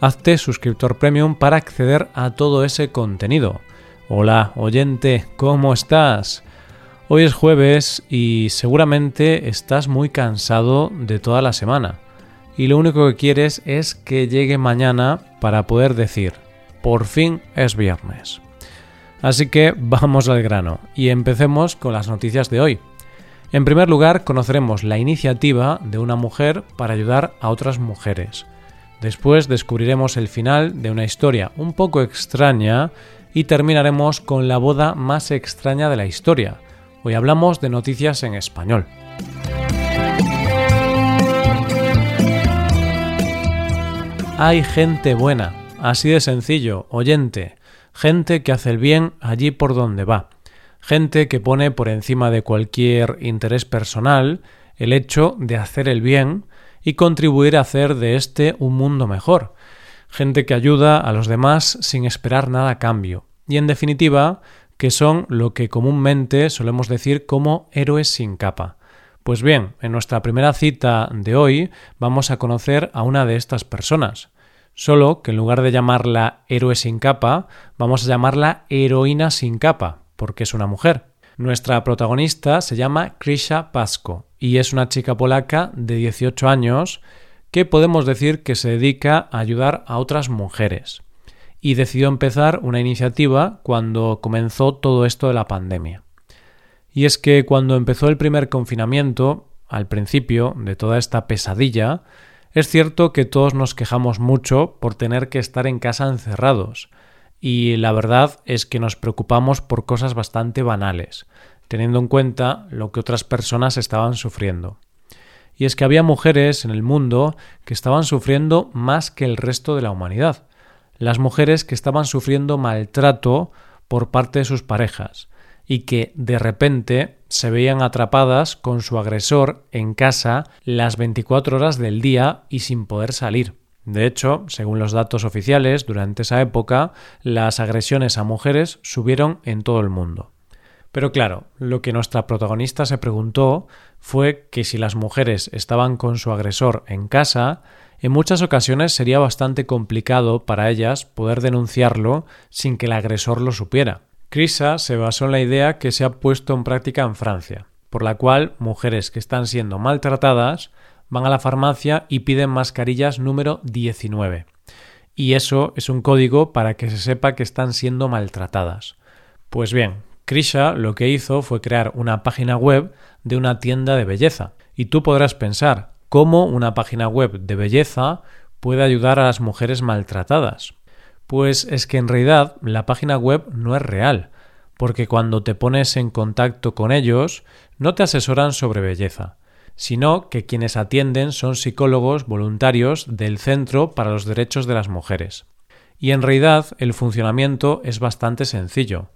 Hazte suscriptor premium para acceder a todo ese contenido. Hola, oyente, ¿cómo estás? Hoy es jueves y seguramente estás muy cansado de toda la semana. Y lo único que quieres es que llegue mañana para poder decir, por fin es viernes. Así que vamos al grano y empecemos con las noticias de hoy. En primer lugar, conoceremos la iniciativa de una mujer para ayudar a otras mujeres. Después descubriremos el final de una historia un poco extraña y terminaremos con la boda más extraña de la historia. Hoy hablamos de noticias en español. Hay gente buena, así de sencillo, oyente, gente que hace el bien allí por donde va gente que pone por encima de cualquier interés personal el hecho de hacer el bien y contribuir a hacer de este un mundo mejor, gente que ayuda a los demás sin esperar nada a cambio, y en definitiva, que son lo que comúnmente solemos decir como héroes sin capa. Pues bien, en nuestra primera cita de hoy vamos a conocer a una de estas personas, solo que en lugar de llamarla héroe sin capa, vamos a llamarla heroína sin capa, porque es una mujer. Nuestra protagonista se llama Krisha Pasco y es una chica polaca de 18 años que podemos decir que se dedica a ayudar a otras mujeres. Y decidió empezar una iniciativa cuando comenzó todo esto de la pandemia. Y es que cuando empezó el primer confinamiento, al principio de toda esta pesadilla, es cierto que todos nos quejamos mucho por tener que estar en casa encerrados, y la verdad es que nos preocupamos por cosas bastante banales, teniendo en cuenta lo que otras personas estaban sufriendo. Y es que había mujeres en el mundo que estaban sufriendo más que el resto de la humanidad. Las mujeres que estaban sufriendo maltrato por parte de sus parejas y que de repente se veían atrapadas con su agresor en casa las 24 horas del día y sin poder salir. De hecho, según los datos oficiales, durante esa época las agresiones a mujeres subieron en todo el mundo. Pero claro, lo que nuestra protagonista se preguntó fue que si las mujeres estaban con su agresor en casa, en muchas ocasiones sería bastante complicado para ellas poder denunciarlo sin que el agresor lo supiera. Crisa se basó en la idea que se ha puesto en práctica en Francia, por la cual mujeres que están siendo maltratadas van a la farmacia y piden mascarillas número 19. Y eso es un código para que se sepa que están siendo maltratadas. Pues bien, Krisha lo que hizo fue crear una página web de una tienda de belleza. Y tú podrás pensar, ¿cómo una página web de belleza puede ayudar a las mujeres maltratadas? Pues es que en realidad la página web no es real, porque cuando te pones en contacto con ellos no te asesoran sobre belleza, sino que quienes atienden son psicólogos voluntarios del Centro para los Derechos de las Mujeres. Y en realidad el funcionamiento es bastante sencillo.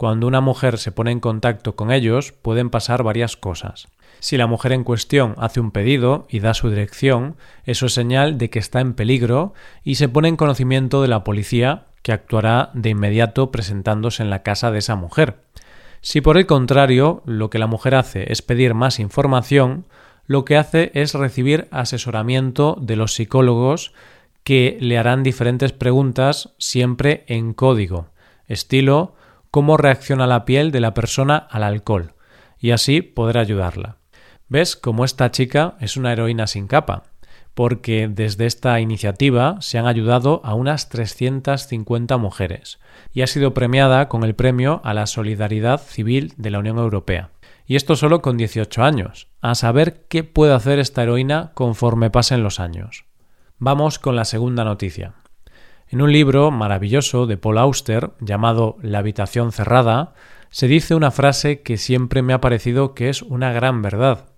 Cuando una mujer se pone en contacto con ellos pueden pasar varias cosas. Si la mujer en cuestión hace un pedido y da su dirección, eso es señal de que está en peligro y se pone en conocimiento de la policía que actuará de inmediato presentándose en la casa de esa mujer. Si por el contrario lo que la mujer hace es pedir más información, lo que hace es recibir asesoramiento de los psicólogos que le harán diferentes preguntas siempre en código, estilo cómo reacciona la piel de la persona al alcohol, y así poder ayudarla. ¿Ves cómo esta chica es una heroína sin capa? porque desde esta iniciativa se han ayudado a unas 350 mujeres y ha sido premiada con el premio a la Solidaridad Civil de la Unión Europea. Y esto solo con 18 años, a saber qué puede hacer esta heroína conforme pasen los años. Vamos con la segunda noticia. En un libro maravilloso de Paul Auster llamado La habitación cerrada, se dice una frase que siempre me ha parecido que es una gran verdad,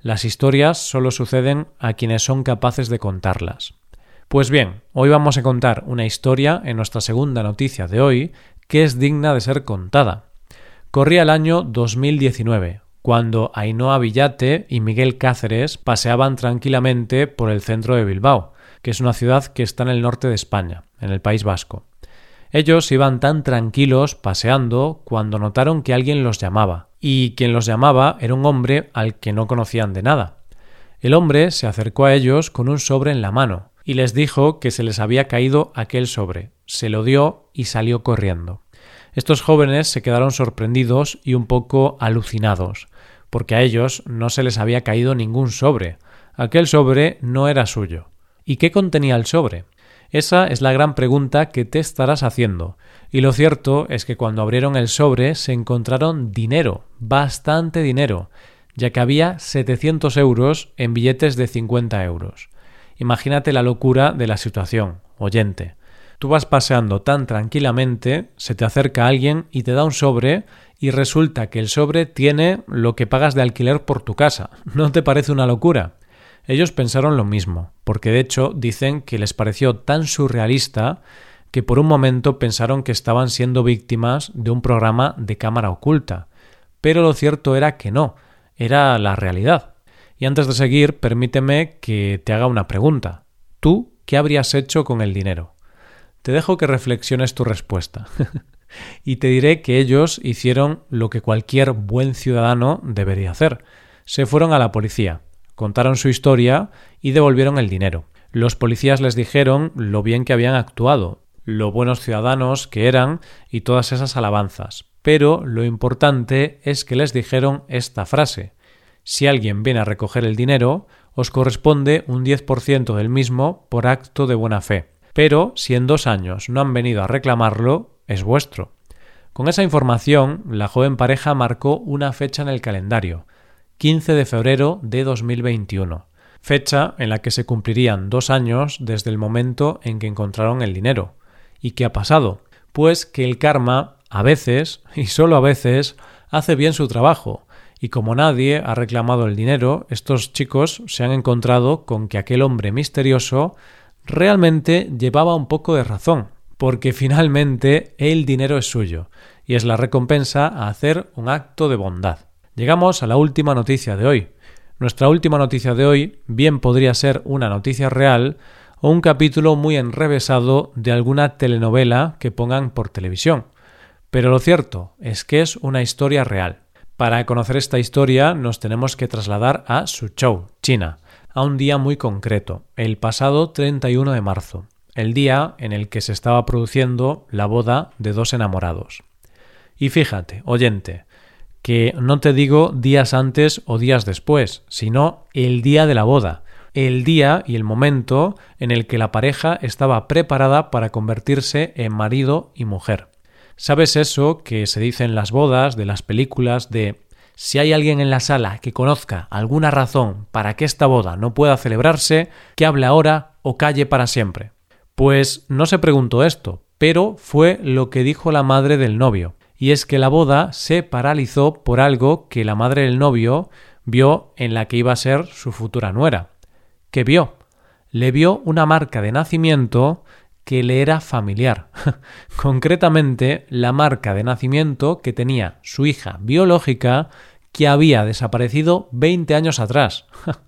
las historias solo suceden a quienes son capaces de contarlas. Pues bien, hoy vamos a contar una historia en nuestra segunda noticia de hoy que es digna de ser contada. Corría el año 2019, cuando Ainhoa Villate y Miguel Cáceres paseaban tranquilamente por el centro de Bilbao, que es una ciudad que está en el norte de España, en el País Vasco. Ellos iban tan tranquilos paseando cuando notaron que alguien los llamaba, y quien los llamaba era un hombre al que no conocían de nada. El hombre se acercó a ellos con un sobre en la mano, y les dijo que se les había caído aquel sobre, se lo dio y salió corriendo. Estos jóvenes se quedaron sorprendidos y un poco alucinados, porque a ellos no se les había caído ningún sobre. Aquel sobre no era suyo. ¿Y qué contenía el sobre? Esa es la gran pregunta que te estarás haciendo. Y lo cierto es que cuando abrieron el sobre se encontraron dinero, bastante dinero, ya que había 700 euros en billetes de 50 euros. Imagínate la locura de la situación, oyente. Tú vas paseando tan tranquilamente, se te acerca alguien y te da un sobre y resulta que el sobre tiene lo que pagas de alquiler por tu casa. ¿No te parece una locura? Ellos pensaron lo mismo, porque de hecho dicen que les pareció tan surrealista que por un momento pensaron que estaban siendo víctimas de un programa de cámara oculta. Pero lo cierto era que no, era la realidad. Y antes de seguir, permíteme que te haga una pregunta. ¿Tú qué habrías hecho con el dinero? Te dejo que reflexiones tu respuesta. y te diré que ellos hicieron lo que cualquier buen ciudadano debería hacer. Se fueron a la policía, contaron su historia y devolvieron el dinero. Los policías les dijeron lo bien que habían actuado, lo buenos ciudadanos que eran y todas esas alabanzas. Pero lo importante es que les dijeron esta frase si alguien viene a recoger el dinero, os corresponde un 10% del mismo por acto de buena fe. Pero si en dos años no han venido a reclamarlo, es vuestro. Con esa información, la joven pareja marcó una fecha en el calendario, 15 de febrero de 2021, fecha en la que se cumplirían dos años desde el momento en que encontraron el dinero. ¿Y qué ha pasado? Pues que el karma, a veces, y solo a veces, hace bien su trabajo, y como nadie ha reclamado el dinero, estos chicos se han encontrado con que aquel hombre misterioso realmente llevaba un poco de razón, porque finalmente el dinero es suyo, y es la recompensa a hacer un acto de bondad. Llegamos a la última noticia de hoy. Nuestra última noticia de hoy bien podría ser una noticia real o un capítulo muy enrevesado de alguna telenovela que pongan por televisión. Pero lo cierto es que es una historia real. Para conocer esta historia nos tenemos que trasladar a Suzhou, China, a un día muy concreto, el pasado 31 de marzo, el día en el que se estaba produciendo la boda de dos enamorados. Y fíjate, oyente, que no te digo días antes o días después, sino el día de la boda, el día y el momento en el que la pareja estaba preparada para convertirse en marido y mujer. ¿Sabes eso que se dice en las bodas, de las películas, de si hay alguien en la sala que conozca alguna razón para que esta boda no pueda celebrarse, que hable ahora o calle para siempre? Pues no se preguntó esto, pero fue lo que dijo la madre del novio, y es que la boda se paralizó por algo que la madre del novio vio en la que iba a ser su futura nuera. ¿Qué vio? Le vio una marca de nacimiento que le era familiar, concretamente la marca de nacimiento que tenía su hija biológica que había desaparecido 20 años atrás.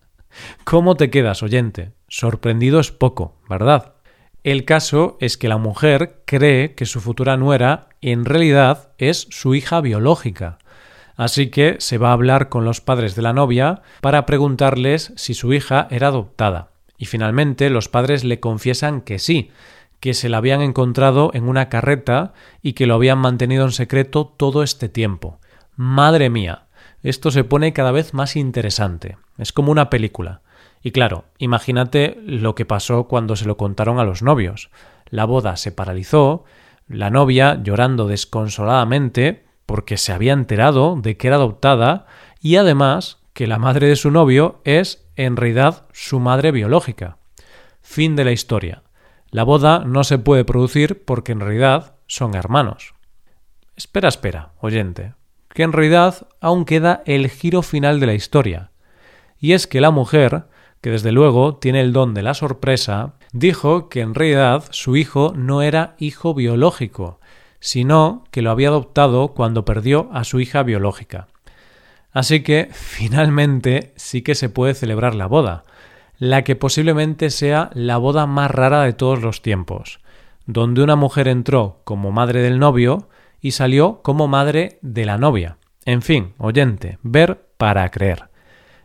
¿Cómo te quedas, oyente? Sorprendido es poco, ¿verdad? El caso es que la mujer cree que su futura nuera en realidad es su hija biológica. Así que se va a hablar con los padres de la novia para preguntarles si su hija era adoptada. Y finalmente los padres le confiesan que sí, que se la habían encontrado en una carreta y que lo habían mantenido en secreto todo este tiempo. Madre mía, esto se pone cada vez más interesante. Es como una película. Y claro, imagínate lo que pasó cuando se lo contaron a los novios. La boda se paralizó, la novia llorando desconsoladamente porque se había enterado de que era adoptada y además que la madre de su novio es en realidad su madre biológica. Fin de la historia. La boda no se puede producir porque en realidad son hermanos. Espera, espera, oyente, que en realidad aún queda el giro final de la historia. Y es que la mujer que desde luego tiene el don de la sorpresa, dijo que en realidad su hijo no era hijo biológico, sino que lo había adoptado cuando perdió a su hija biológica. Así que finalmente sí que se puede celebrar la boda, la que posiblemente sea la boda más rara de todos los tiempos, donde una mujer entró como madre del novio y salió como madre de la novia. En fin, oyente, ver para creer.